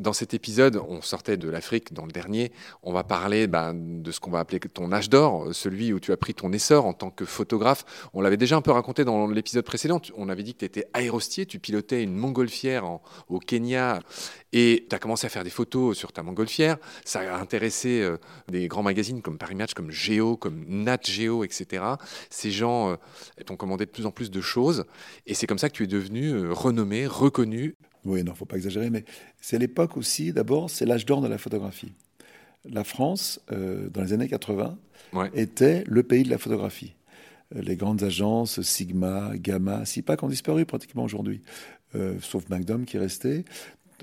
Dans cet épisode, on sortait de l'Afrique, dans le dernier, on va parler ben, de ce qu'on va appeler ton âge d'or, celui où tu as pris ton essor en tant que photographe. On l'avait déjà un peu raconté dans l'épisode précédent, on avait dit que tu étais aérostier, tu pilotais une montgolfière au Kenya et tu as commencé à faire des photos sur ta montgolfière. Ça a intéressé euh, des grands magazines comme Paris Match, comme Géo, comme Nat Geo, etc. Ces gens euh, t'ont commandé de plus en plus de choses et c'est comme ça que tu es devenu euh, renommé, reconnu oui, non, faut pas exagérer, mais c'est l'époque aussi, d'abord, c'est l'âge d'or de la photographie. La France, euh, dans les années 80, était le pays de la photographie. Euh, les grandes agences, Sigma, Gamma, SIPAC ont disparu pratiquement aujourd'hui, euh, sauf McDom qui restait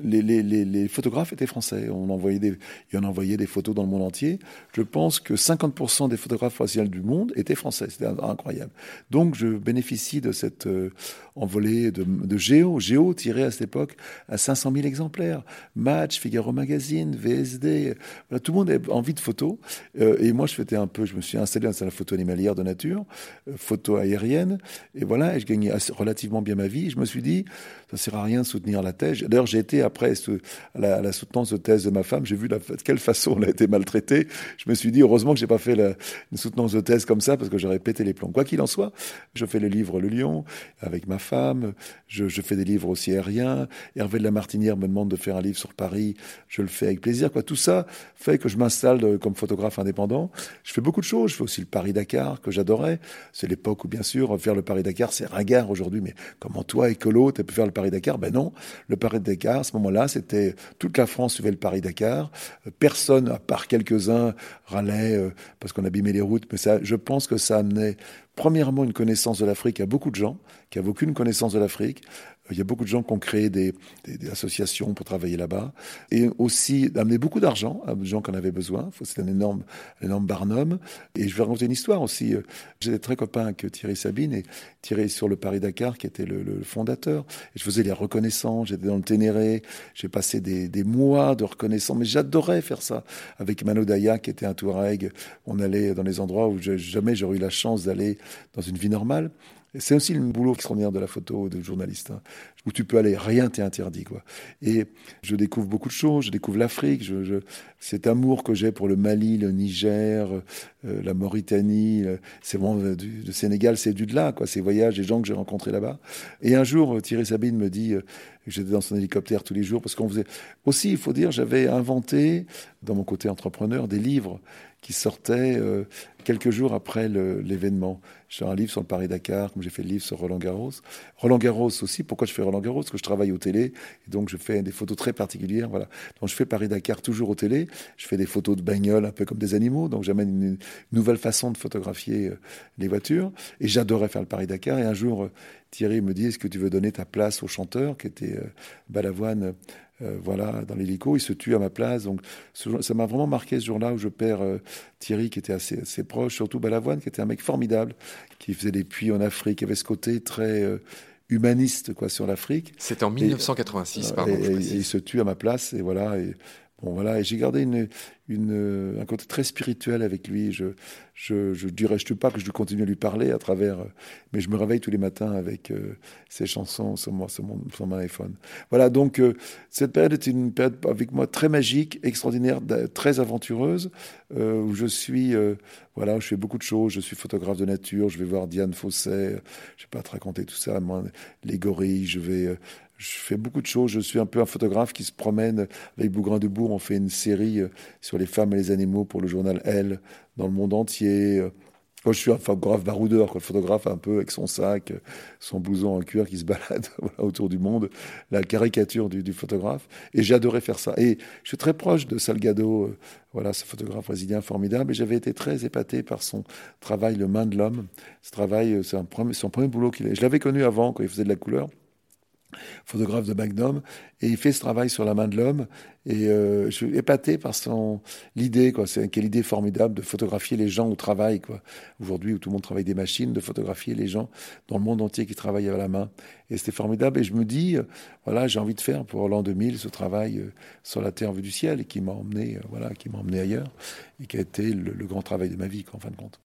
les, photographes étaient français. On envoyait des, on envoyait des photos dans le monde entier. Je pense que 50% des photographes professionnels du monde étaient français. C'était incroyable. Donc, je bénéficie de cette euh, envolée de, Géo. Géo tiré à cette époque à 500 000 exemplaires. Match, Figaro Magazine, VSD. tout le monde avait envie de photos. Euh, et moi, je faisais un peu, je me suis installé dans la photo animalière de nature, euh, photo aérienne. Et voilà, et je gagnais relativement bien ma vie. Je me suis dit, ça sert à rien de soutenir la thèse. D'ailleurs, j'ai été après la, la, soutenance de thèse de ma femme, j'ai vu de quelle façon elle a été maltraitée. Je me suis dit, heureusement que j'ai pas fait la, une soutenance de thèse comme ça, parce que j'aurais pété les plombs. Quoi qu'il en soit, je fais le livre Le Lion avec ma femme, je, je, fais des livres aussi aériens. Hervé de la Martinière me demande de faire un livre sur Paris, je le fais avec plaisir. Tout ça fait que je m'installe comme photographe indépendant. Je fais beaucoup de choses. Je fais aussi le Paris-Dakar, que j'adorais. C'est l'époque où, bien sûr, faire le Paris-Dakar, c'est ringard aujourd'hui, mais comment toi, écolo, tu pu faire le Paris-Dakar? Ben non, le Paris-Dakar, à ce moment-là, c'était toute la France suivait le Paris-Dakar. Personne, à part quelques-uns, râlait euh, parce qu'on abîmait les routes. Mais je pense que ça amenait premièrement une connaissance de l'Afrique à beaucoup de gens qui n'avaient aucune connaissance de l'Afrique. Il y a beaucoup de gens qui ont créé des, associations pour travailler là-bas. Et aussi d'amener beaucoup d'argent à des gens qui en avaient besoin. C'est un énorme, barnum. Et je vais raconter une histoire aussi. J'étais très copain avec Thierry Sabine et Thierry sur le Paris-Dakar, qui était le, fondateur. Et je faisais les reconnaissances. J'étais dans le Ténéré. J'ai passé des, mois de reconnaissance. Mais j'adorais faire ça. Avec Mano Daya, qui était un Touareg. On allait dans les endroits où jamais j'aurais eu la chance d'aller dans une vie normale. C'est aussi le boulot extraordinaire de la photo de journaliste, hein, où tu peux aller, rien t'est interdit. Quoi. Et je découvre beaucoup de choses, je découvre l'Afrique, cet amour que j'ai pour le Mali, le Niger, euh, la Mauritanie, euh, c'est bon, du, le Sénégal, c'est du de là, quoi, ces voyages, les gens que j'ai rencontrés là-bas. Et un jour, Thierry Sabine me dit, j'étais dans son hélicoptère tous les jours, parce qu'on faisait... Aussi, il faut dire, j'avais inventé, dans mon côté entrepreneur, des livres qui sortait euh, quelques jours après l'événement. J'ai un livre sur le Paris-Dakar, comme j'ai fait le livre sur Roland Garros. Roland Garros aussi, pourquoi je fais Roland Garros? Parce que je travaille au télé, et donc je fais des photos très particulières. Voilà. Donc je fais Paris-Dakar toujours au télé. Je fais des photos de bagnoles un peu comme des animaux, donc j'amène une, nouvelle façon de photographier euh, les voitures. Et j'adorais faire le Paris-Dakar. Et un jour, euh, Thierry me dit, est-ce que tu veux donner ta place au chanteur, qui était Balavoine euh, voilà, dans l'hélico, il se tue à ma place. Donc, ça m'a vraiment marqué ce jour-là où je perds euh, Thierry, qui était assez, assez, proche, surtout Balavoine, qui était un mec formidable, qui faisait des puits en Afrique, qui avait ce côté très euh, humaniste quoi sur l'Afrique. C'était en 1986, pardon. Et, il se tue à ma place, et voilà. Et, bon, voilà. Et j'ai gardé une, une, un côté très spirituel avec lui. Je, je, dirais, je ne pas que je continue à lui parler à travers, mais je me réveille tous les matins avec euh, ses chansons sur, sur, mon, sur mon iPhone. Voilà, donc euh, cette période est une période avec moi très magique, extraordinaire, très aventureuse, euh, où je suis, voilà, je fais beaucoup de choses. Je suis photographe de nature, je vais voir Diane Fosset, je ne vais pas te raconter tout ça, moi, les gorilles, je vais je fais beaucoup de choses. Je suis un peu un photographe qui se promène avec Bougrain de Bourg. On fait une série euh, sur les femmes et les animaux pour le journal Elle dans le monde entier. Moi, je suis un photographe baroudeur, le photographe un peu avec son sac, son blouson en cuir qui se balade autour du monde, la caricature du, photographe. Et adoré faire ça. Et je suis très proche de Salgado, euh, voilà, ce photographe brésilien formidable. Et j'avais été très épaté par son travail, Le Main de l'Homme. Ce travail, euh, c'est son premier boulot qu'il a. Je l'avais connu avant, quand il faisait de la couleur photographe de Magnum, et il fait ce travail sur la main de l'homme. Et euh, je suis épaté par son l'idée, quoi. C'est quelle idée formidable de photographier les gens au travail, quoi. Aujourd'hui, où tout le monde travaille des machines, de photographier les gens dans le monde entier qui travaillent à la main. Et c'était formidable. Et je me dis, euh, voilà, j'ai envie de faire pour l'an 2000 ce travail euh, sur la terre vue du ciel, et qui m'a emmené, voilà, qui m'a emmené ailleurs, et qui a été le, le grand travail de ma vie, quoi, en fin de compte.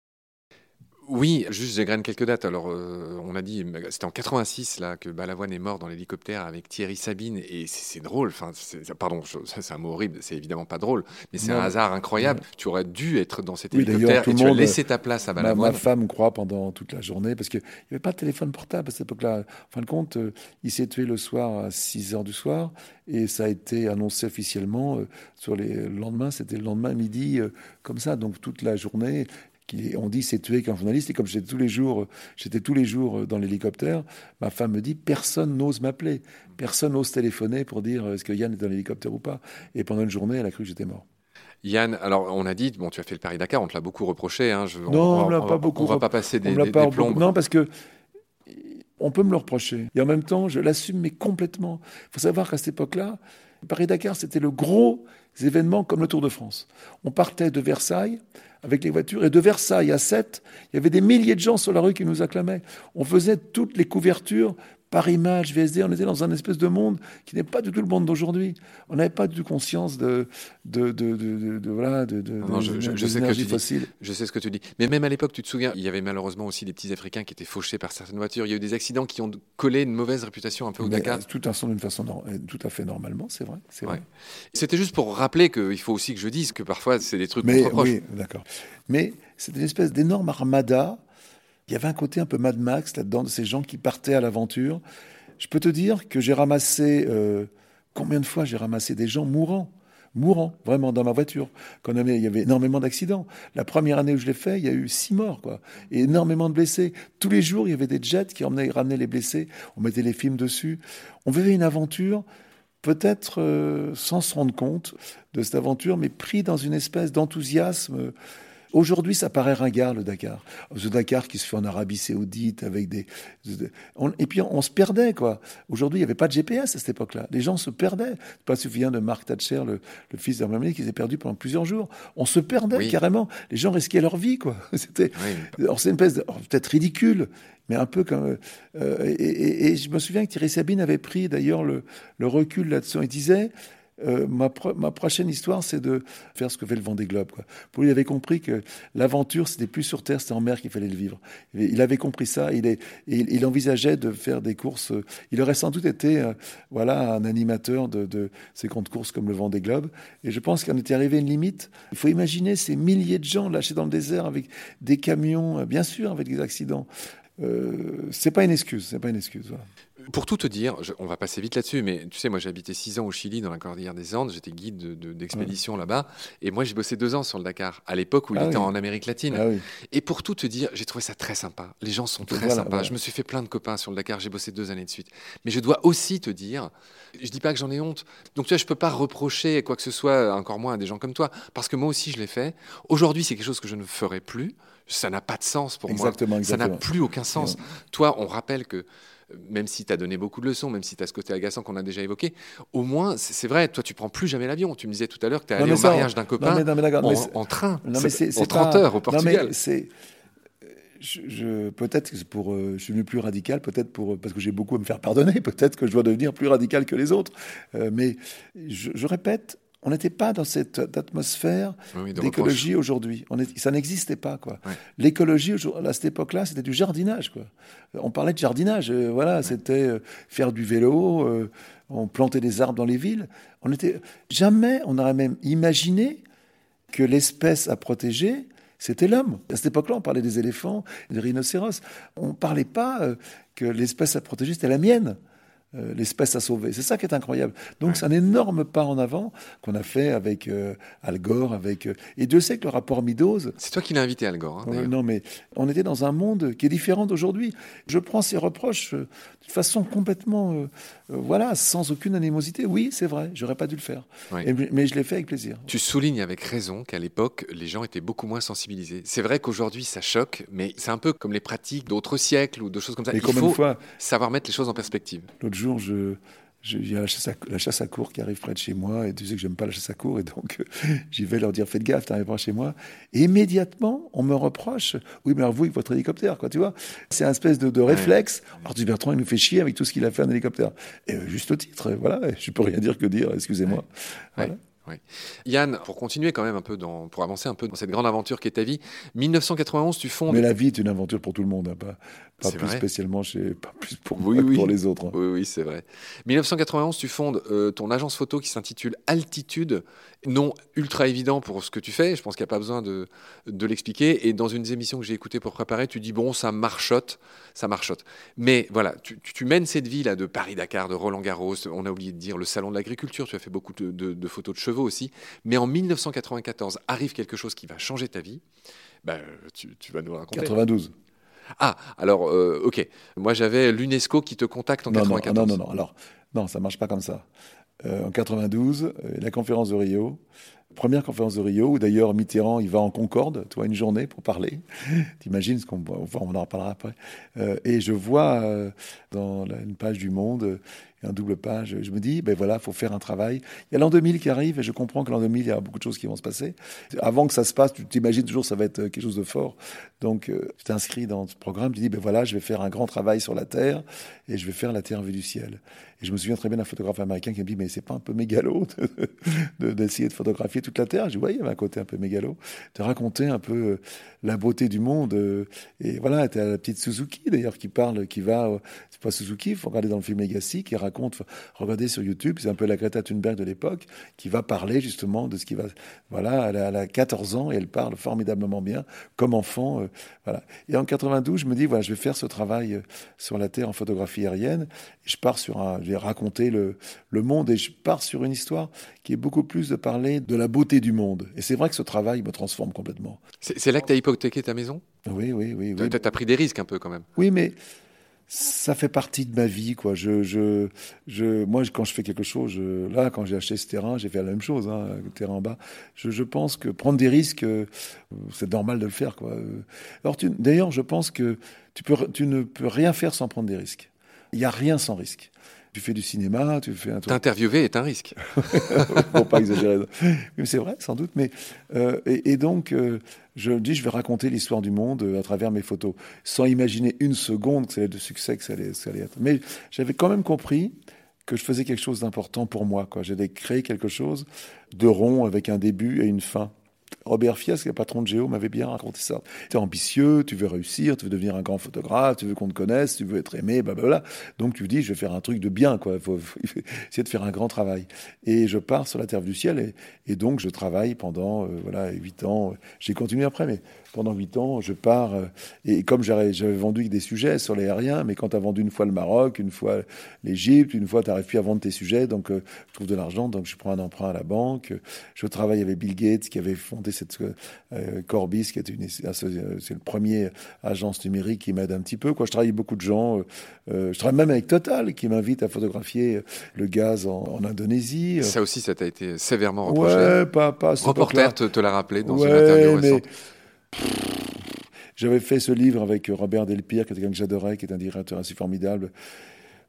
Oui, juste j'égrène quelques dates. Alors, euh, on a dit, c'était en 86 là que Balavoine est mort dans l'hélicoptère avec Thierry Sabine, et c'est drôle. Enfin, pardon, c'est un mot horrible. C'est évidemment pas drôle, mais c'est un hasard incroyable. Tu aurais dû être dans cet hélicoptère et tu as laissé ta place à Balavoine. Ma, femme croit pendant toute la journée parce qu'il n'y avait pas de téléphone portable à cette époque-là. En fin de compte, euh, il s'est tué le soir à 6 heures du soir, et ça a été annoncé officiellement euh, sur les lendemains. C'était le lendemain midi, comme ça. Donc toute la journée, on dit c'est tué qu'un journaliste. Et comme j'étais tous les jours, j'étais tous les jours dans l'hélicoptère, ma femme me dit personne n'ose m'appeler, personne n'ose téléphoner pour dire est-ce que Yann est dans l'hélicoptère ou pas. Et pendant une journée, elle a cru que j'étais mort. Yann, alors on a dit, bon, tu as fait le Paris-Dakar, on te l'a beaucoup reproché. Hein, non, on, ne l'a pas beaucoup. On va pas passer des, des, plombes. Non, parce que on peut me le reprocher. Et en même temps, je l'assume, mais complètement. Il faut savoir qu'à cette époque-là, Paris-Dakar, c'était le gros événement comme le Tour de France. On partait de Versailles avec les voitures. Et de Versailles à Sète, il y avait des milliers de gens sur la rue qui nous acclamaient. On faisait toutes les couvertures par image, VSD, on était dans un espèce de monde qui n'est pas du tout le monde d'aujourd'hui. On n'avait pas du tout conscience de, de, de, de, voilà, de, de, je, sais que fossile. Je sais ce que tu dis. Mais même à l'époque, tu te souviens, il y avait malheureusement aussi des petits Africains qui étaient fauchés par certaines voitures. Il y a eu des accidents qui ont collé une mauvaise réputation un peu au Dakar. Euh, tout, d'une façon, euh, tout à fait normalement, c'est vrai. vrai. C'était juste pour rappeler qu'il faut aussi que je dise que parfois, c'est des trucs Mais, Oui, d'accord. Mais c'est une espèce d'énorme armada il y avait un côté un peu Mad Max là-dedans, de ces gens qui partaient à l'aventure. Je peux te dire que j'ai ramassé, euh, combien de fois j'ai ramassé des gens mourants mourants, vraiment, dans ma voiture. Quand il y avait énormément d'accidents. La première année où je l'ai fait, il y a eu six morts, quoi. Et énormément de blessés. Tous les jours, il y avait des jets qui emmenaient, ramenaient les blessés. On mettait les films dessus. On vivait une aventure, peut-être euh, sans se rendre compte de cette aventure, mais pris dans une espèce d'enthousiasme Aujourd'hui, ça paraît ringard, le Dakar. Le Dakar qui se fait en Arabie Saoudite avec des. et puis, on, se perdait, quoi. Aujourd'hui, il n'y avait pas de GPS à cette époque-là. Les gens se perdaient. Pas suffisant de Mark Thatcher, le, fils d'Armamé, qui s'est perdu pendant plusieurs jours. On se perdait carrément. Les gens risquaient leur vie, quoi. C'était. c'est une espèce peut-être ridicule, mais un peu comme. Euh, et, je me souviens que Thierry Sabine avait pris d'ailleurs le, le recul là-dessus. Il disait euh, ma, prochaine histoire, c'est de faire ce que fait le Vendée Globe. Quoi. Pour lui, il avait compris que l'aventure, c'était plus sur Terre, c'était en mer qu'il fallait le vivre. il avait compris ça. Il, est, il, envisageait de faire des courses. Il aurait sans doute été euh, voilà, un animateur de, ces grandes courses comme le Vendée Globe. Et je pense qu'on était arrivé à une limite. Il faut imaginer ces milliers de gens lâchés dans le désert avec des camions, euh, bien sûr, avec des accidents. Euh, c'est pas une excuse, c'est pas une excuse. Pour tout te dire, on va passer vite là-dessus, mais tu sais, moi j'ai habité six ans au Chili, dans la cordillère des Andes, j'étais guide d'expédition là-bas, et moi j'ai bossé deux ans sur le Dakar, à l'époque où il ah était en Amérique latine. Ah et pour tout te dire, j'ai trouvé ça très sympa. Les gens sont très sympas. Je me suis fait plein de copains sur le Dakar, j'ai bossé deux années de suite. Mais je dois aussi te dire, je dis pas que j'en ai honte. Donc tu vois, je peux pas reprocher quoi que ce soit, encore moins à des gens comme toi, parce que moi aussi je l'ai fait. Aujourd'hui, c'est quelque chose que je ne ferai plus. Ça n'a pas de sens pour moi. Ça n'a plus aucun sens. Toi, on rappelle que même si tu as donné beaucoup de leçons, même si tu as ce côté agaçant qu'on a déjà évoqué, au moins, c'est vrai, toi, tu prends plus jamais l'avion. Tu me disais tout à l'heure que tu es allé au mariage d'un copain en, train, c'est, en 30 heures au Portugal. c'est je, peut-être que pour, euh, je suis devenu plus radical, peut-être pour parce que j'ai beaucoup à me faire pardonner, peut-être que je dois devenir plus radical que les autres. Euh, mais je, répète, on n'était pas dans cette atmosphère d'écologie aujourd'hui. Ça n'existait pas, quoi. L'écologie, à cette époque-là, c'était du jardinage, quoi. On parlait de jardinage, euh, voilà, c'était euh, faire du vélo, euh, on plantait des arbres dans les villes. On était jamais, on aurait même imaginé que l'espèce à protéger, c'était l'homme. À cette époque-là, on parlait des éléphants, des rhinocéros. On ne parlait pas que l'espèce à protéger, c'était la mienne. Euh, l'espèce à sauver. C'est ça qui est incroyable. Donc c'est un énorme pas en avant qu'on a fait avec euh, Al Gore, avec euh, et Dieu sait que le rapport Meadows. C'est toi qui l'as invité Al Gore. Hein, non mais on était dans un monde qui est différent d'aujourd'hui. Je prends ces reproches de façon complètement voilà sans aucune animosité. Oui c'est vrai, j'aurais pas dû le faire, mais je l'ai fait avec plaisir. Tu soulignes avec raison qu'à l'époque les gens étaient beaucoup moins sensibilisés. C'est vrai qu'aujourd'hui ça choque, mais c'est un peu comme les pratiques d'autres siècles ou de choses comme ça. Il faut savoir mettre les choses en perspective jour, je, il y a la chasse, à, la chasse, à, cour qui arrive près de chez moi, et tu sais que j'aime pas la chasse à cour, et donc j'y vais leur dire faites gaffe, pas chez moi. Et immédiatement, on me reproche oui, mais alors vous, avec votre hélicoptère, quoi, tu vois. C'est un espèce de, réflexe. Alors, du Bertrand, il nous fait chier avec tout ce qu'il a fait en hélicoptère. Et euh, juste au titre, voilà, je peux rien dire que dire, excusez-moi. Yann, pour continuer quand même un peu, dans, pour avancer un peu dans cette grande aventure qui est ta vie, 1991, tu fondes. Mais la vie est une aventure pour tout le monde, hein, pas, pas plus spécialement chez, pas plus pour pour les autres. Hein. Oui, oui, c'est vrai. 1991, tu fondes euh, ton agence photo qui s'intitule Altitude, non ultra évident pour ce que tu fais. Je pense qu'il n'y a pas besoin de, de l'expliquer. Et dans une des émissions que j'ai écoutées pour préparer, tu dis bon, ça marchote, ça marchote. Mais voilà, tu, tu mènes cette vie là de Paris-Dakar, de Roland-Garros. On a oublié de dire le salon de l'agriculture. Tu as fait beaucoup de, de photos de chevaux aussi. Mais en 1994 arrive quelque chose qui va changer ta vie. Ben, tu, vas nous raconter. 92. Ah, alors, euh, ok. Moi, j'avais l'UNESCO qui te contacte en 1994. Non, non, non, Alors, non, ça marche pas comme ça. Euh, en 92, euh, la conférence de Rio, première conférence de Rio, où d'ailleurs Mitterrand, il va en Concorde, toi, une journée pour parler. T'imagines ce qu'on on en reparlera après. et je vois dans une page du Monde un double page. Je me dis, ben voilà, faut faire un travail. Il y a l'an 2000 qui arrive et je comprends que l'an 2000, il y a beaucoup de choses qui vont se passer. Avant que ça se passe, tu t'imagines toujours ça va être quelque chose de fort. Donc, euh, tu t'inscris dans ce programme, tu dis, ben voilà, je vais faire un grand travail sur la Terre et je vais faire la Terre vue du ciel. Et je me souviens très bien d'un photographe américain qui me dit, mais c'est pas un peu mégalo d'essayer de, photographier toute la Terre? Je dis, oui, il y avait un côté un peu mégalo, de raconter un peu euh, la beauté du monde. Euh, et voilà, tu as la petite Suzuki d'ailleurs qui parle, qui va, c'est pas Suzuki, il faut regarder dans le film Legacy, qui raconte, regardez sur YouTube, c'est un peu la Greta Thunberg de l'époque, qui va parler justement de ce qui va, voilà, elle a, 14 ans et elle parle formidablement bien, comme enfant, voilà. Et en 92, je me dis, voilà, je vais faire ce travail sur la Terre en photographie aérienne. je pars sur un, je vais raconter le, le monde et je pars sur une histoire qui est beaucoup plus de parler de la beauté du monde. Et c'est vrai que ce travail me transforme complètement. C'est là que tu as hypothéqué ta maison? Oui, oui, oui. oui. Tu as pris des risques un peu quand même. Oui, mais ça fait partie de ma vie, quoi. Je, je, je, moi, quand je fais quelque chose, là, quand j'ai acheté ce terrain, j'ai fait la même chose, hein, le terrain en bas. Je, pense que prendre des risques, euh, c'est normal de le faire, quoi. Alors, d'ailleurs, je pense que tu, peux, tu ne peux rien faire sans prendre des risques. Il n'y a rien sans risque. Tu fais du cinéma, tu fais un truc. T'interviewer est un risque. Pour pas exagérer. Mais c'est vrai, sans doute. Mais euh, et, donc, euh, je dis, je vais raconter l'histoire du monde euh, à travers mes photos, sans imaginer une seconde que ça allait être de succès, que ça allait, ça allait être. Mais j'avais quand même compris que je faisais quelque chose d'important pour moi. J'allais créer quelque chose de rond avec un début et une fin. Robert Fias, qui est le patron de Géo, m'avait bien raconté ça. Tu es ambitieux, tu veux réussir, tu veux devenir un grand photographe, tu veux qu'on te connaisse, tu veux être aimé, blablabla. Donc tu dis, je vais faire un truc de bien, quoi. Il faut, essayer de faire un grand travail. Et je pars sur la Terre du Ciel, et, donc je travaille pendant euh, voilà huit ans. J'ai continué après, mais pendant huit ans, je pars. Euh, et comme j'avais vendu des sujets sur les aériens, mais quand tu as vendu une fois le Maroc, une fois l'Égypte, une fois tu n'arrives plus à vendre tes sujets, donc euh, je trouve de l'argent, donc je prends un emprunt à la banque. Je travaille avec Bill Gates qui avait fondé cette euh, Corbis, qui était une, c'est le premier agence numérique qui m'aide un petit peu. Quoi. Je travaille avec beaucoup de gens. je travaille même avec Total qui m'invite à photographier le gaz en, Indonésie. Ça aussi, ça t'a été sévèrement reproché. Ouais, pas, pas. Reporter te, te l'a rappelé dans une interview récente. J'avais fait ce livre avec Robert Delpire, qui quelqu'un que j'adorais, qui est un directeur assez formidable.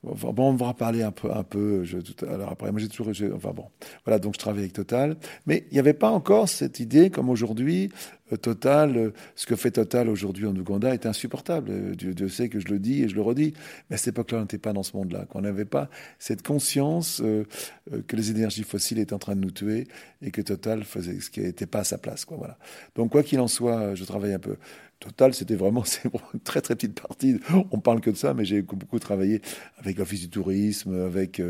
Bon, on va parler un peu, un peu. Je, alors après, moi j'ai toujours, enfin bon, voilà. Donc je travaille avec Total, mais il n'y avait pas encore cette idée, comme aujourd'hui, euh, Total, euh, ce que fait Total aujourd'hui en Ouganda est insupportable. Euh, Dieu, sait que je le dis et je le redis. Mais à cette époque-là, on n'était pas dans ce monde-là. On n'avait pas cette conscience que les énergies fossiles étaient en train de nous tuer et que Total faisait ce qui n'était pas à sa place. Voilà. Donc quoi qu'il en soit, je travaille un peu. Total, c'était vraiment une très très petite partie. On parle que de ça, mais j'ai beaucoup travaillé avec l'Office du tourisme, avec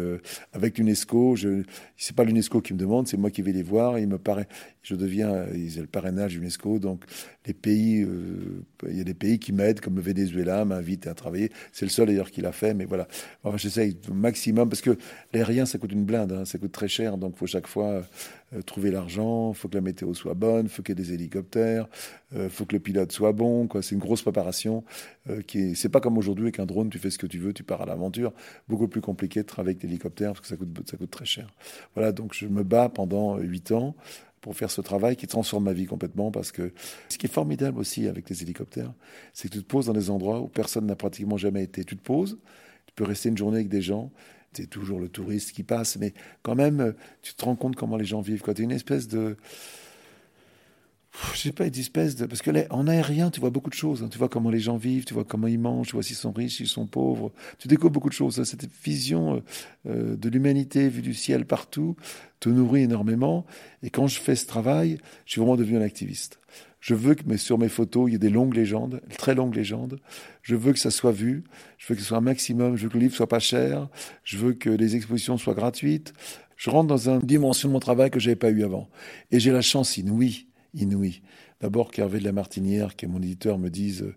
avec l'UNESCO. Je, c'est pas l'UNESCO qui me demande, c'est moi qui vais les voir. Il me paraît, je deviens, ils le parrainage l'UNESCO donc les pays, euh, il y a des pays qui m'aident, comme le Venezuela m'invite à travailler. C'est le seul d'ailleurs qui l'a fait, mais voilà. Enfin, j'essaye au maximum parce que l'aérien ça coûte une blinde, hein. ça coûte très cher, donc il faut chaque fois euh, trouver l'argent, il faut que la météo soit bonne, il faut qu'il y ait des hélicoptères, euh, faut que le pilote soit bon. Quoi. C'est une grosse préparation. qui est... C'est pas comme aujourd'hui avec un drone, tu fais ce que tu veux, tu pars à l'aventure. Beaucoup plus compliqué de travailler avec l'hélicoptère parce que ça coûte, ça coûte très cher. Voilà, donc je me bats pendant huit ans pour faire ce travail qui transforme ma vie complètement parce que ce qui est formidable aussi avec les hélicoptères, c'est que tu te poses dans des endroits où personne n'a pratiquement jamais été. Tu te poses, tu peux rester une journée avec des gens, c'est toujours le touriste qui passe, mais quand même, tu te rends compte comment les gens vivent. Tu es une espèce de je sais pas, une espèce de. Parce que là, en aérien, tu vois beaucoup de choses. Hein. Tu vois comment les gens vivent, tu vois comment ils mangent, tu vois s'ils sont riches, s'ils sont pauvres. Tu découvres beaucoup de choses. Cette vision euh, euh, de l'humanité vue du ciel partout te nourrit énormément. Et quand je fais ce travail, je suis vraiment devenu un activiste. Je veux que mais sur mes photos, il y ait des longues légendes, très longues légendes. Je veux que ça soit vu. Je veux que ce soit un maximum. Je veux que le livre soit pas cher. Je veux que les expositions soient gratuites. Je rentre dans une dimension de mon travail que j'avais pas eu avant. Et j'ai la chance inouïe inouï. D'abord qu'Hervé de la Martinière, qui est mon éditeur, me dise euh,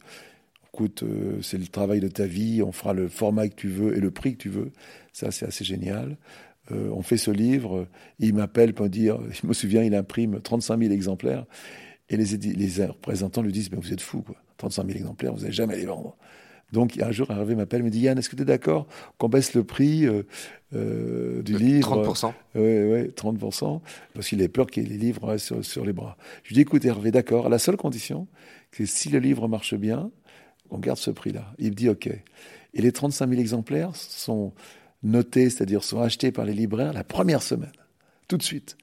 écoute, euh, c'est le travail de ta vie, on fera le format que tu veux et le prix que tu veux. Ça, c'est assez génial. Euh, on fait ce livre, il m'appelle pour dire, je me souviens, il imprime 35 000 exemplaires, et les, les représentants lui disent, mais vous êtes fou, quoi. 35 000 exemplaires, vous n'allez jamais les vendre. Donc un jour, Hervé m'appelle, me dit Yann, est-ce que tu es d'accord qu'on baisse le prix euh, euh, du livre? 30% Oui, 30%, parce qu'il a peur qu'il y ait les livres sur, sur, les bras. Je lui dis écoute Hervé, d'accord, à la seule condition, que si le livre marche bien, on garde ce prix-là. Il me dit ok. Et les 35 000 exemplaires sont notés, c'est-à-dire sont achetés par les libraires la première semaine, tout de suite.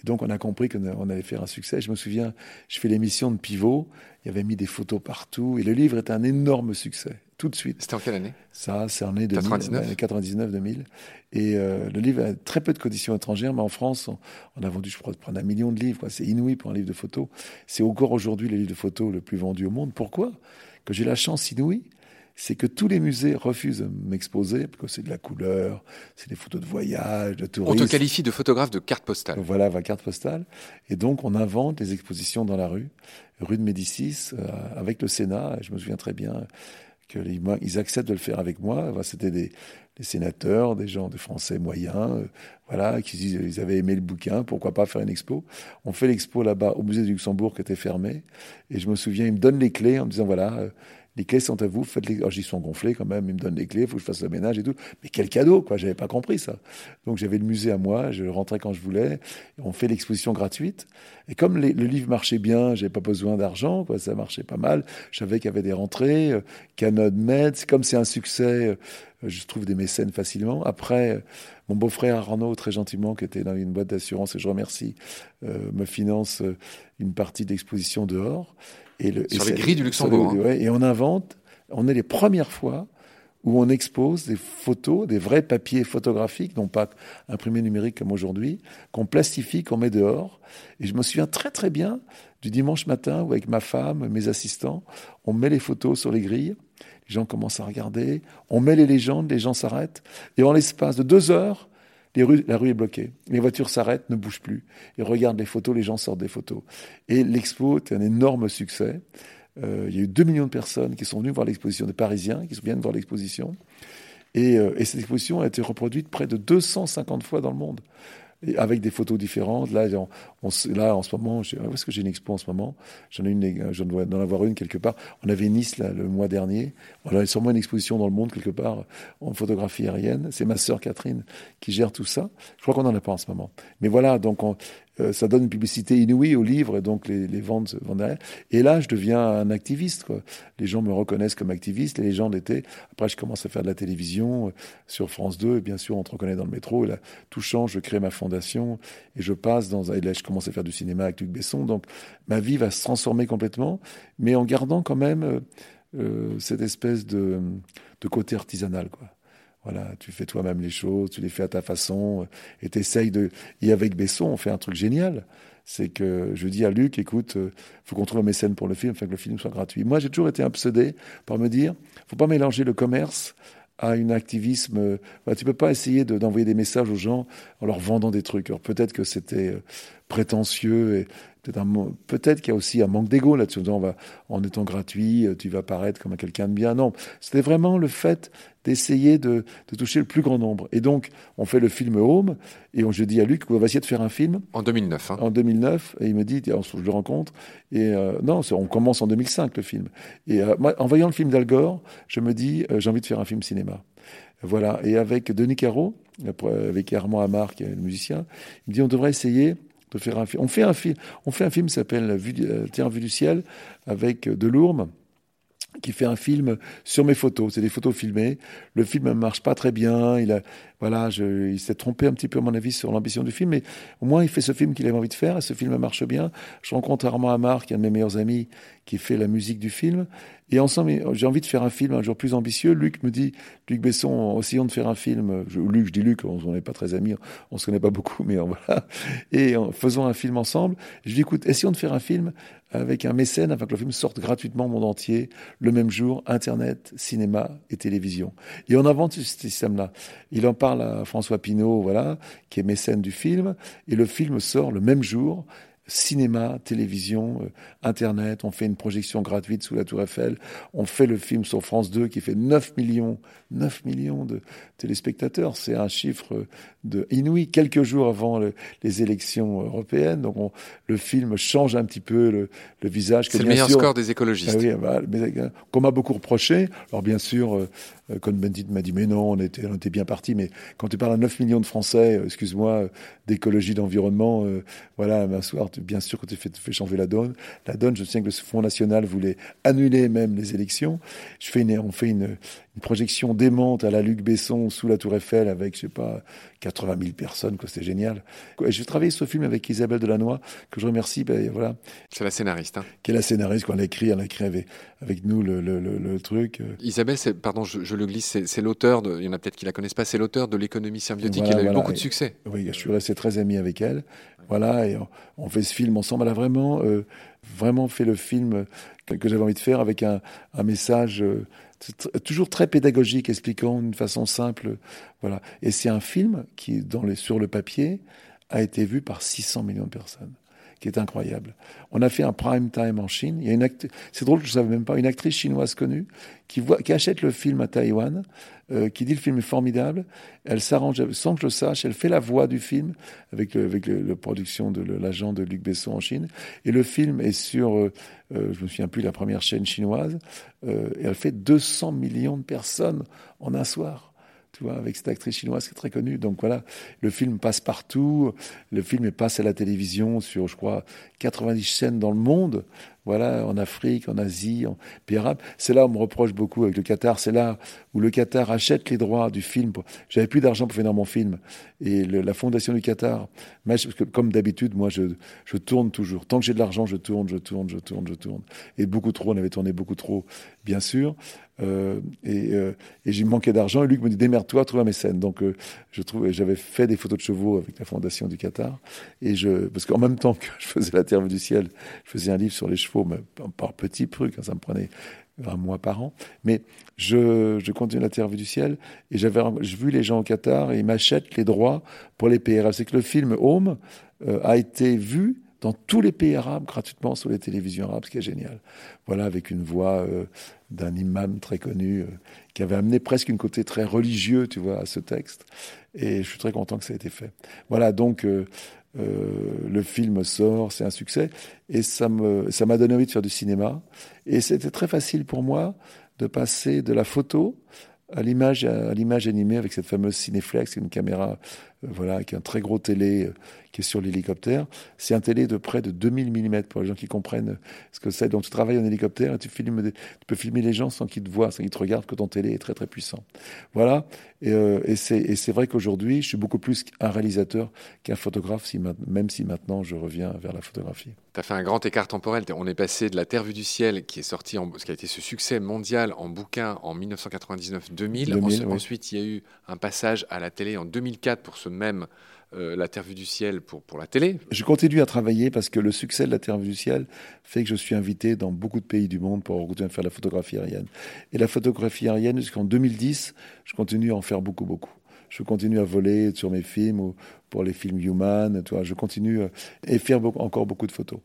Et donc, on a compris qu'on allait faire un succès. Je me souviens, je fais l'émission de Pivot, il y avait mis des photos partout, et le livre est un énorme succès tout de suite. C'était en quelle année? Ça, c'est en année 99-2000. Et euh, le livre a très peu de conditions étrangères, mais en France, on, a vendu, je crois, prendre un million de livres. C'est inouï pour un livre de photos. C'est encore aujourd'hui le livre de photos le plus vendu au monde. Pourquoi? Que j'ai la chance inouïe c'est que tous les musées refusent de m'exposer, parce que c'est de la couleur, c'est des photos de voyage, de tourisme. On te qualifie de photographe de carte postale. Voilà, va carte postale. Et donc, on invente des expositions dans la rue, rue de Médicis, euh, avec le Sénat. je me souviens très bien qu'ils acceptent de le faire avec moi. C'était des, sénateurs, des gens, des Français moyens, euh, voilà, qui disent ils avaient aimé le bouquin, pourquoi pas faire une expo? On fait l'expo là-bas au musée du Luxembourg qui était fermé, et je me souviens, ils me donnent les clés en me disant voilà, euh, les clés sont à vous, faites-les. Alors, j'y sont gonflés quand même, ils me donnent les clés, il faut que je fasse le ménage et tout. Mais quel cadeau, quoi, j'avais pas compris ça. Donc, j'avais le musée à moi, je rentrais quand je voulais, on fait l'exposition gratuite. Et comme le livre marchait bien, j'avais pas besoin d'argent, quoi, ça marchait pas mal. Je savais qu'il y avait des rentrées, euh, Canon Med, comme c'est un succès, euh, je trouve des mécènes facilement. Après, mon beau-frère Arnaud, très gentiment, qui était dans une boîte d'assurance, et je remercie, euh, me finance euh, une partie d'exposition dehors. Et le, Sur les grilles du Luxembourg. Hein. et on invente, on est les premières fois où on expose des photos, des vrais papiers photographiques, non pas imprimés numériques comme aujourd'hui, qu'on plastifie, qu'on met dehors. Et je me souviens très très bien du dimanche matin où avec ma femme, mes assistants, on met les photos sur les grilles, les gens commencent à regarder, on met les légendes, les gens s'arrêtent, et en l'espace de deux heures, la rue est bloquée. Les voitures s'arrêtent, ne bougent plus. Ils regardent les photos, les gens sortent des photos. Et l'expo est un énorme succès. Euh, il y a eu 2 millions de personnes qui sont venues voir l'exposition, des Parisiens qui viennent voir l'exposition. Et, euh, et, cette exposition a été reproduite près de 250 fois dans le monde avec des photos différentes. Là, on, là en ce moment, où est-ce que j'ai une expo en ce moment? J'en ai une, je dois en avoir une quelque part. On avait Nice là, le mois dernier. On a sûrement une exposition dans le monde quelque part en photographie aérienne. C'est ma sœur Catherine qui gère tout ça. Je crois qu'on n'en a pas en ce moment. Mais voilà, donc on, euh, ça donne une publicité inouïe au livre et donc les, les ventes vont derrière. Et là, je deviens un activiste. Les gens me reconnaissent comme activiste, les gens l'étaient. Après, je commence à faire de la télévision euh, sur France 2 et bien sûr, on te reconnaît dans le métro. Et là, tout change, je crée ma fondation et je passe dans et là, je commence à faire du cinéma avec Luc Besson. Donc, ma vie va se transformer complètement, mais en gardant quand même euh, euh cette espèce de, côté artisanal, quoi. Voilà, tu fais toi-même les choses, tu les fais à ta façon, et t'essayes de. Et avec Besson, on fait un truc génial. C'est que je dis à Luc, écoute, euh, faut qu'on trouve un mécène pour le film, afin que le film soit gratuit. Moi, j'ai toujours été obsédé par me dire, faut pas mélanger le commerce à un activisme. Euh, tu peux pas essayer d'envoyer des messages aux gens en leur vendant des trucs. Alors peut-être que c'était euh, prétentieux et Peut-être qu'il y a aussi un manque d'ego là-dessus. En étant gratuit, tu vas paraître comme quelqu'un de bien. Non, c'était vraiment le fait d'essayer de, toucher le plus grand nombre. Et donc, on fait le film Home, et on, je dis à Luc, on va essayer de faire un film. En 2009. Hein. En 2009, et il me dit, je le rencontre, et euh, non, on commence en 2005 le film. Et euh, en voyant le film d'Al Gore, je me dis, euh, j'ai envie de faire un film cinéma. Voilà, et avec Denis Caro, avec Armand Amar, qui est le musicien, il me dit, on devrait essayer de faire un film. On fait un film, on fait un film qui s'appelle Terre vue du ciel avec Delourme qui fait un film sur mes photos. C'est des photos filmées. Le film ne marche pas très bien. Il a, voilà, il s'est trompé un petit peu à mon avis sur l'ambition du film, mais au moins il fait ce film qu'il avait envie de faire et ce film marche bien. Je rencontre Armand Amar, qui est un de mes meilleurs amis, qui fait la musique du film. Et ensemble, j'ai envie de faire un film un jour plus ambitieux. Luc me dit, Luc Besson, essayons de faire un film. Je, Luc, je dis Luc, on n'est pas très amis, on se connaît pas beaucoup, mais voilà. Et faisons un film ensemble. Je dis, écoute, essayons de faire un film avec un mécène afin que le film sorte gratuitement au monde entier, le même jour, Internet, cinéma et télévision. Et on invente ce système-là. Il en parle à François Pinault, voilà, qui est mécène du film, et le film sort le même jour cinéma, télévision, euh, Internet. On fait une projection gratuite sous la Tour Eiffel. On fait le film sur France 2 qui fait 9 millions, 9 millions de téléspectateurs. C'est un chiffre de inouï. Quelques jours avant les élections européennes, donc le film change un petit peu le, le visage. C'est le meilleur score des écologistes. Ah oui, bah, euh, qu'on m'a beaucoup reproché. Alors bien sûr, euh, Cohn-Bendit m'a dit mais non, on était, on était bien parti. Mais quand tu parles à 9 millions de Français, excuse-moi, d'écologie, d'environnement, voilà, un soir, bien sûr, quand tu fais, fais changer la donne, la donne, je tiens que le Front National voulait annuler même les élections. On fait une, une projection démente à la Luc Besson sous la Tour Eiffel avec, je sais pas, 80 000 personnes, quoi, c'était génial. J'ai travaillé ce film avec Isabelle Delannoy, que je remercie, ben, voilà. C'est la scénariste, hein. Qui est la scénariste, qu'on a écrit, elle a écrit avec, avec nous le, le, le, truc. Isabelle, pardon, je, le glisse, c'est l'auteur, il y en a peut-être qui la connaissent pas, c'est l'auteur de l'économie symbiotique, elle a eu beaucoup de succès. Oui, je suis resté très ami avec elle. Voilà, et on, fait ce film ensemble. Elle a vraiment, euh, vraiment fait le film que, que j'avais envie de faire avec un, un message euh, toujours très pédagogique, expliquant d'une façon simple. Voilà. Et c'est un film qui, sur le papier, a été vu par 600 millions de personnes qui est incroyable. On a fait un prime time en Chine. Il y a une c'est drôle, je ne savais même pas, une actrice chinoise connue qui, voit, qui achète le film à Taïwan, euh, qui dit le film est formidable. Elle s'arrange, sans que je le sache, elle fait la voix du film avec, le, avec le, production de l'agent de Luc Besson en Chine. Et le film est sur, euh, euh, je me souviens plus, la première chaîne chinoise. et elle fait 200 millions de personnes en un soir avec cette actrice chinoise qui est très connue. Donc voilà, le film passe partout. Le film passe à la télévision sur, je crois, 90 chaînes dans le monde. Voilà, en Afrique, en Asie, en pays arabe. C'est là où on me reproche beaucoup avec le Qatar. C'est là où le Qatar achète les droits du film. J'avais plus d'argent pour finir mon film. Et la fondation du Qatar, parce que comme d'habitude, moi, je, tourne toujours. Tant que j'ai de l'argent, je tourne, je tourne, je tourne, je tourne. Et beaucoup trop, on avait tourné beaucoup trop, bien sûr. Euh, et, euh, et j'ai manqué d'argent. Et Luc me dit démerde-toi, trouve un mécène. Donc euh, j'avais fait des photos de chevaux avec la fondation du Qatar. Et je, parce qu'en même temps que je faisais la Terre du ciel, je faisais un livre sur les chevaux, mais par petits trucs. Hein, ça me prenait un mois par an. Mais je, je continue la Terre du ciel et j'avais vu les gens au Qatar et ils m'achètent les droits pour les PRL. C'est que le film Home a été vu dans tous les pays arabes gratuitement sur les télévisions arabes, ce qui est génial. Voilà, avec une voix euh, d'un imam très connu euh, qui avait amené presque une côté très religieux, tu vois, à ce texte. Et je suis très content que ça ait été fait. Voilà, donc euh, le film sort, c'est un succès, et ça me ça m'a donné envie de faire du cinéma. Et c'était très facile pour moi de passer de la photo à l'image animée avec cette fameuse Cineflex, une caméra euh, voilà qui est un très gros télé euh, qui est sur l'hélicoptère. C'est un télé de près de 2000 mm pour les gens qui comprennent ce que c'est. Donc tu travailles en hélicoptère et tu filmes tu peux filmer les gens sans qu'ils te voient, sans qu'ils te regardent que ton télé est très très puissant. Voilà et, euh, et c'est vrai qu'aujourd'hui, je suis beaucoup plus un réalisateur qu'un photographe si, même si maintenant je reviens vers la photographie. Tu as fait un grand écart temporel. On est passé de La Terre vue du ciel, qui est sorti, en, ce qui a été ce succès mondial en bouquin en 1999-2000. Ensuite, il y a eu un passage à la télé en 2004 pour ce même euh, vue du ciel pour, pour la télé. Je continue à travailler parce que le succès de vue du ciel fait que je suis invité dans beaucoup de pays du monde pour continuer à faire la photographie aérienne. Et la photographie aérienne, jusqu'en 2010, je continue à en faire beaucoup, beaucoup je continue à voler sur mes films ou pour les films Human. Tu vois, je continue à faire encore beaucoup de photos.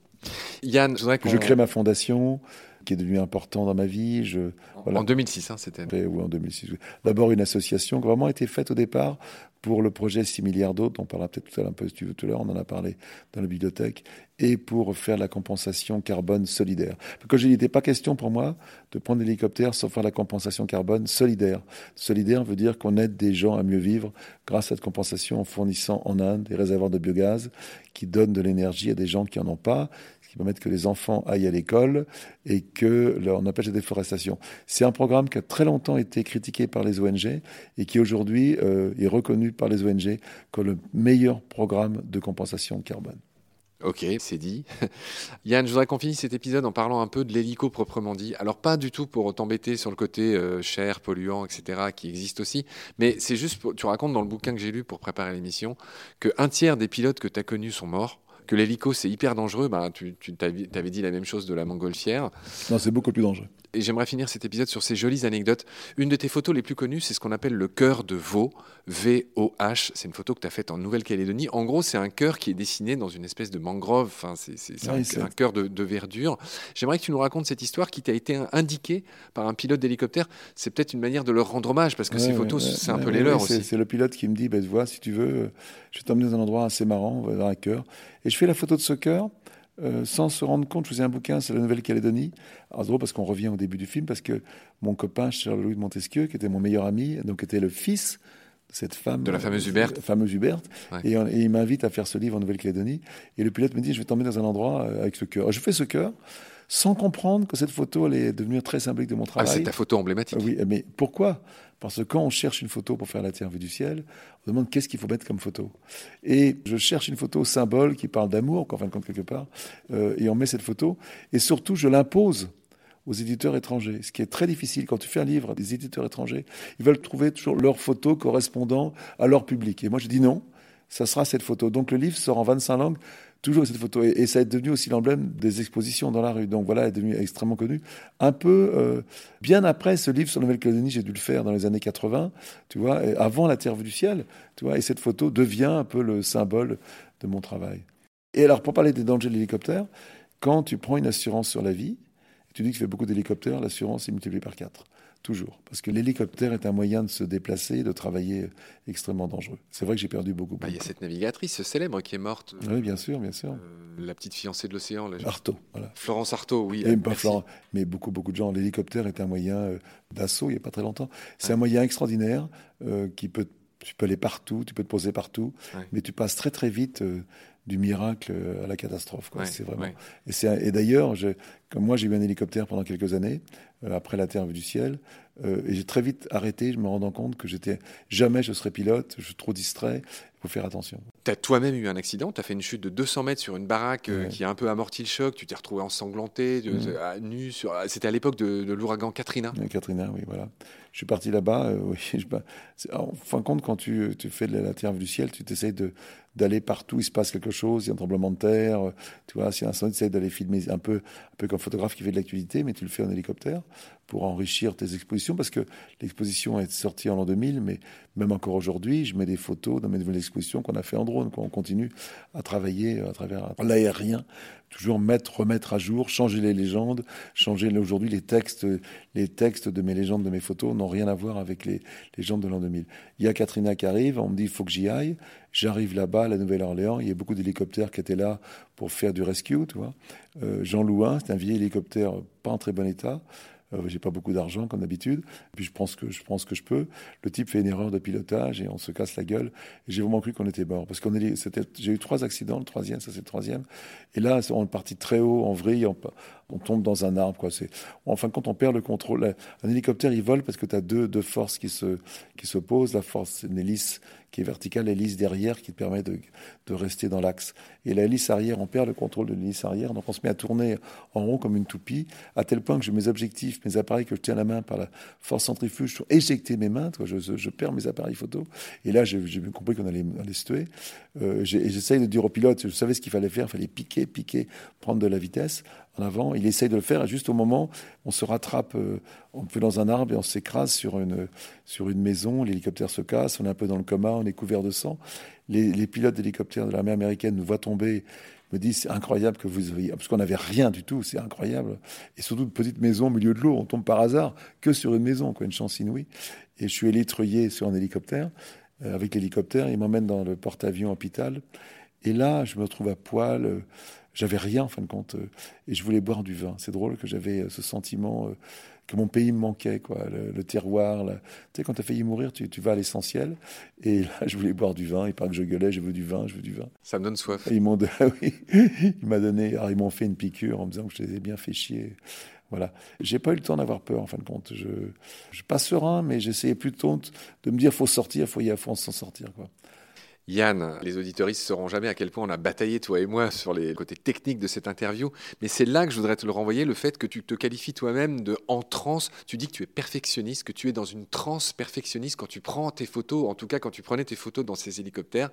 Yann, je voudrais Je crée ma fondation qui est devenu important dans ma vie. Je, En 2006, hein, c'était. Oui, en 2006. D'abord une association qui a vraiment été faite au départ pour le projet 6 milliards d'autres, on parlera peut-être tout à l'heure un peu tu tout à l'heure, on en a parlé dans la bibliothèque, et pour faire la compensation carbone solidaire. Parce que il n'était pas question pour moi de prendre l'hélicoptère sans faire la compensation carbone solidaire. Solidaire veut dire qu'on aide des gens à mieux vivre grâce à cette compensation en fournissant en Inde des réservoirs de biogaz qui donnent de l'énergie à des gens qui en ont pas, qui permettent que les enfants aillent à l'école et que on empêche la déforestation. C'est un programme qui a très longtemps été critiqué par les ONG et qui aujourd'hui euh, est reconnu par les ONG comme le meilleur programme de compensation carbone. Ok, c'est dit. Yann, je voudrais qu'on finisse cet épisode en parlant un peu de l'hélico proprement dit. Alors pas du tout pour t'embêter sur le côté euh, cher, polluant, etc., qui existe aussi, mais c'est juste, tu racontes dans le bouquin que j'ai lu pour préparer l'émission, qu'un tiers des pilotes que tu as connus sont morts que l'hélico c'est hyper dangereux, bah, tu, tu dit la même chose de la montgolfière. Non, c'est beaucoup plus dangereux. Et j'aimerais finir cet épisode sur ces jolies anecdotes. Une de tes photos les plus connues, c'est ce qu'on appelle le cœur de veau, V-O-H. C'est une photo que tu as faite en Nouvelle-Calédonie. En gros, c'est un cœur qui est dessiné dans une espèce de mangrove. Enfin, c'est un, cœur de, verdure. J'aimerais que tu nous racontes cette histoire qui t'a été indiquée par un pilote d'hélicoptère. C'est peut-être une manière de leur rendre hommage parce que ces photos, c'est un peu les leurs aussi. C'est le pilote qui me dit, bah, vois, si tu veux, je vais t'emmener dans un endroit assez marrant, dans un cœur. Et je fais la photo de ce cœur. Euh, sans se rendre compte, je faisais un bouquin sur la Nouvelle-Calédonie. Alors c'est drôle parce qu'on revient au début du film, parce que mon copain Charles-Louis de Montesquieu, qui était mon meilleur ami, donc était le fils de cette femme. De la fameuse Hubert. Fameuse Hubert. Et, il m'invite à faire ce livre en Nouvelle-Calédonie. Et le pilote me dit, je vais t'emmener dans un endroit euh, avec ce cœur. je fais ce cœur sans comprendre que cette photo allait devenir très symbolique de mon travail. Ah, c'est ta photo emblématique. oui, mais pourquoi? Parce que quand on cherche une photo pour faire la Terre vue du ciel, on demande qu'est-ce qu'il faut mettre comme photo. Et je cherche une photo symbole qui parle d'amour, qu'en fin de compte quelque part, euh, et on met cette photo. Et surtout, je l'impose aux éditeurs étrangers, ce qui est très difficile. Quand tu fais un livre, des éditeurs étrangers, ils veulent trouver toujours leur photo correspondant à leur public. Et moi, je dis non, ça sera cette photo. Donc le livre sort en 25 langues, toujours cette photo. Et, ça est devenu aussi l'emblème des expositions dans la rue. Donc voilà, elle est devenue extrêmement connue. Un peu euh, bien après ce livre sur la Nouvelle-Calédonie, j'ai dû le faire dans les années 80, tu vois, avant La Terre vue du ciel, tu vois, et cette photo devient un peu le symbole de mon travail. Et alors, pour parler des dangers de l'hélicoptère, quand tu prends une assurance sur la vie, tu dis que tu fais beaucoup d'hélicoptères, l'assurance est multipliée par 4. Toujours. Parce que l'hélicoptère est un moyen de se déplacer, de travailler extrêmement dangereux. C'est vrai que j'ai perdu beaucoup. Bah, il y a cette navigatrice célèbre qui est morte. Oui, bien sûr, bien sûr. Euh, la petite fiancée de l'océan. Artaud, voilà. Florence Artaud, oui. Et pas Florence, mais beaucoup, beaucoup de gens. L'hélicoptère est un moyen euh, d'assaut il n'y a pas très longtemps. C'est un moyen extraordinaire euh, qui peut. Tu peux aller partout, tu peux te poser partout, mais tu passes très très vite du miracle à la catastrophe. c'est vraiment. Et, et d'ailleurs, comme moi, j'ai eu un hélicoptère pendant quelques années, après la Terre vue du ciel. et j'ai très vite arrêté, je me rendant compte que j'étais jamais je serais pilote, je suis trop distrait, il faut faire attention. Tu as toi-même eu un accident, tu as fait une chute de 200 mètres sur une baraque qui a un peu amorti le choc, tu t'es retrouvé ensanglanté, à nu, sur... c'était à l'époque de, de l'ouragan Katrina. Katrina, oui, voilà. Je suis parti là-bas. Euh, oui, en fin de compte, quand tu, tu fais de la terre du ciel, tu t'essayes de, d'aller partout, il se passe quelque chose, il y a un tremblement de terre, tu vois, si un incendie, tu d'aller filmer un peu, un peu comme photographe qui fait de l'actualité, mais tu le fais en hélicoptère pour enrichir tes expositions, parce que l'exposition est sortie en l'an 2000, mais même encore aujourd'hui, je mets des photos dans mes nouvelles expositions qu'on a fait en drone, qu'on continue à travailler à travers l'aérien toujours mettre, remettre à jour, changer les légendes, changer aujourd'hui les textes, les textes de mes légendes, de mes photos n'ont rien à voir avec les légendes de l'an 2000. Il y a Katrina qui arrive, on me dit il faut que j'y aille. J'arrive là-bas, à la Nouvelle-Orléans, il y a beaucoup d'hélicoptères qui étaient là pour faire du rescue, tu vois. Euh, Jean Louin, c'est un vieil hélicoptère pas en très bon état. Euh, j'ai pas beaucoup d'argent comme d'habitude. Puis je pense que je pense que je peux. Le type fait une erreur de pilotage et on se casse la gueule. J'ai vraiment cru qu'on était mort parce qu'on est. J'ai eu trois accidents. Le troisième, ça c'est le troisième. Et là, on est parti très haut en vrille. On, on tombe dans un arbre. Quoi. En fin de compte, on perd le contrôle. Un hélicoptère, il vole parce que tu as deux, deux forces qui se qui s'opposent. La force, c'est une hélice qui est verticale, l'hélice derrière qui te permet de, de rester dans l'axe. Et la hélice arrière, on perd le contrôle de l'hélice arrière, donc on se met à tourner en rond comme une toupie, à tel point que mes objectifs, mes appareils que je tiens à la main par la force centrifuge sont éjectés mes mains, je, je, perds mes appareils photo. Et là, j'ai, j'ai compris qu'on allait, allait se tuer. Euh, j'essaye de dire au pilote, je savais ce qu'il fallait faire, il fallait piquer, piquer, prendre de la vitesse en avant. Il essaye de le faire et juste au moment, on se rattrape, euh, on peut dans un arbre et on s'écrase sur une, sur une maison. L'hélicoptère se casse, on est un peu dans le coma, on est couvert de sang. Les, pilotes d'hélicoptères de l'armée américaine nous voient tomber, me disent c'est incroyable que vous ayez, parce qu'on n'avait rien du tout, c'est incroyable. Et surtout une petite maison au milieu de l'eau, on tombe par hasard que sur une maison, quoi, une chance inouïe. Et je suis électroyé sur un hélicoptère. Euh, avec l'hélicoptère, il m'emmène dans le porte-avions hôpital. Et là, je me retrouve à poil. Euh, j'avais rien en fin de compte euh, et je voulais boire du vin. C'est drôle que j'avais euh, ce sentiment euh, que mon pays me manquait, quoi, le, terroir. Tu sais, quand tu as failli mourir, tu, vas à l'essentiel. Et là, je voulais boire du vin. Et pas que je gueulais, je veux du vin, je veux du vin. Ça me donne soif. ils m'ont, ah oui, donné, alors ils m'ont fait une piqûre en me disant que je les ai bien fait chier. Voilà. J'ai pas eu le temps d'avoir peur, en fin de compte. Je, je suis pas serein, mais j'essayais plutôt de me dire, faut sortir, faut y aller, faut s'en sortir, quoi. Yann, les auditoristes ne sauront jamais à quel point on a bataillé, toi et moi, sur les côtés techniques de cette interview. Mais c'est là que je voudrais te le renvoyer, le fait que tu te qualifies toi-même de en transe. Tu dis que tu es perfectionniste, que tu es dans une transe perfectionniste quand tu prends tes photos, en tout cas quand tu prenais tes photos dans ces hélicoptères.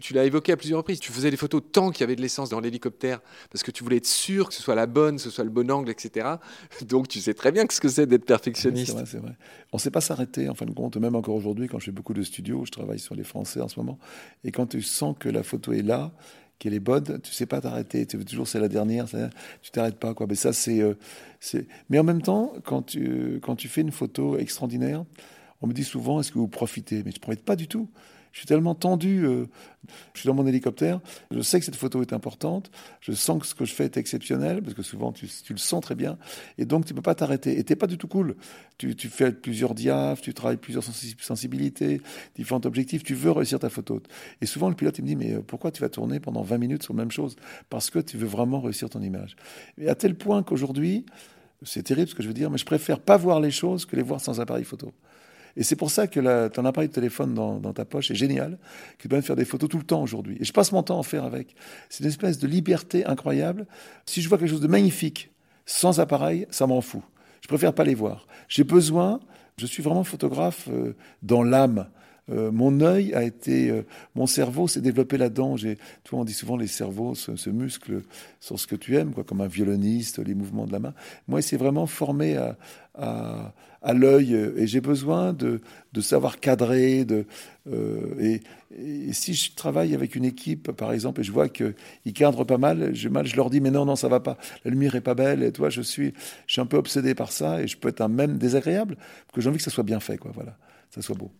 Tu l'as évoqué à plusieurs reprises. Tu faisais des photos tant qu'il y avait de l'essence dans l'hélicoptère, parce que tu voulais être sûr que ce soit la bonne, que ce soit le bon angle, etc. Donc tu sais très bien ce que c'est d'être perfectionniste. c'est vrai, vrai. On ne sait pas s'arrêter, en fin de compte. Même encore aujourd'hui, quand je fais beaucoup de studios, je travaille sur les Français en ce moment. Et quand tu sens que la photo est là, qu'elle est bonne, tu sais pas t'arrêter. Tu veux toujours c'est la dernière, tu t'arrêtes pas quoi. Mais ça euh, Mais en même temps, quand tu quand tu fais une photo extraordinaire, on me dit souvent est-ce que vous profitez? Mais je profite pas du tout. Je suis tellement tendu. Euh, je suis dans mon hélicoptère. Je sais que cette photo est importante. Je sens que ce que je fais est exceptionnel parce que souvent tu, le sens très bien. Et donc tu peux pas t'arrêter. Et t'es pas du tout cool. Tu, fais plusieurs diaphes, tu travailles plusieurs sensibilités, différents objectifs. Tu veux réussir ta photo. Et souvent le pilote il me dit mais euh, pourquoi tu vas tourner pendant 20 minutes sur la même chose? Parce que tu veux vraiment réussir ton image. Et à tel point qu'aujourd'hui, c'est terrible ce que je veux dire, mais je préfère pas voir les choses que les voir sans appareil photo. Et c'est pour ça que ton appareil de téléphone dans, ta poche est génial, qui permet de faire des photos tout le temps aujourd'hui. Et je passe mon temps à en faire avec. C'est une espèce de liberté incroyable. Si je vois quelque chose de magnifique sans appareil, ça m'en fout. Je préfère pas les voir. J'ai besoin, je suis vraiment photographe euh, dans l'âme. Euh, mon œil a été, euh, mon cerveau s'est développé là-dedans. J'ai, on dit souvent les cerveaux se, musclent sur ce que tu aimes, quoi, comme un violoniste, les mouvements de la main. Moi, c'est vraiment formé à, à l'œil et j'ai besoin de, de, savoir cadrer. De, euh, et, et, si je travaille avec une équipe, par exemple, et je vois qu'ils cadrent pas mal, je, mal, je leur dis mais non, non, ça va pas. La lumière est pas belle. Et toi, je suis, je suis un peu obsédé par ça et je peux être un même désagréable parce que j'ai envie que ça soit bien fait, quoi. Voilà, ça soit beau.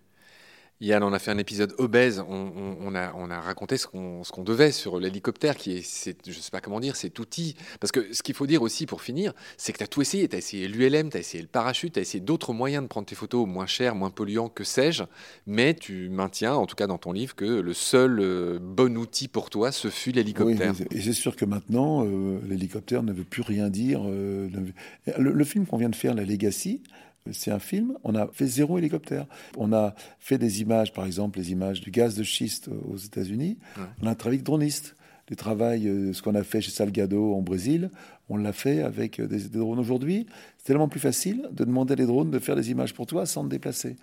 Yann, on a fait un épisode obèse. On, a, on a, raconté ce qu'on devait sur l'hélicoptère, qui est, je ne sais pas comment dire, cet outil. Parce que ce qu'il faut dire aussi pour finir, c'est que tu as tout essayé. Tu as essayé l'ULM, tu as essayé le parachute, tu as essayé d'autres moyens de prendre tes photos moins chers, moins polluants, que sais-je. Mais tu maintiens, en tout cas dans ton livre, que le seul euh, bon outil pour toi, ce fut l'hélicoptère. Et c'est sûr que maintenant, euh, l'hélicoptère ne veut plus rien dire. Euh, le, le, film qu'on vient de faire, La Legacy, c'est un film, on a fait zéro hélicoptère. On a fait des images, par exemple, les images du gaz de schiste aux États-Unis. On a un travail droniste. Le travail, euh, ce qu'on a fait chez Salgado en Brésil, on l'a fait avec euh, des, drones. Aujourd'hui, c'est tellement plus facile de demander à des drones de faire des images pour toi sans te déplacer.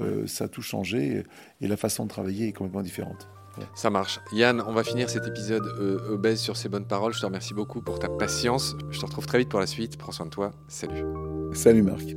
Euh, ça a tout changé et la façon de travailler est complètement différente. Ça marche. Yann, on va finir cet épisode obèse sur ces bonnes paroles. Je te remercie beaucoup pour ta patience. Je te retrouve très vite pour la suite. Prends soin de toi. Salut. Salut Marc.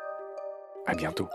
À bientôt.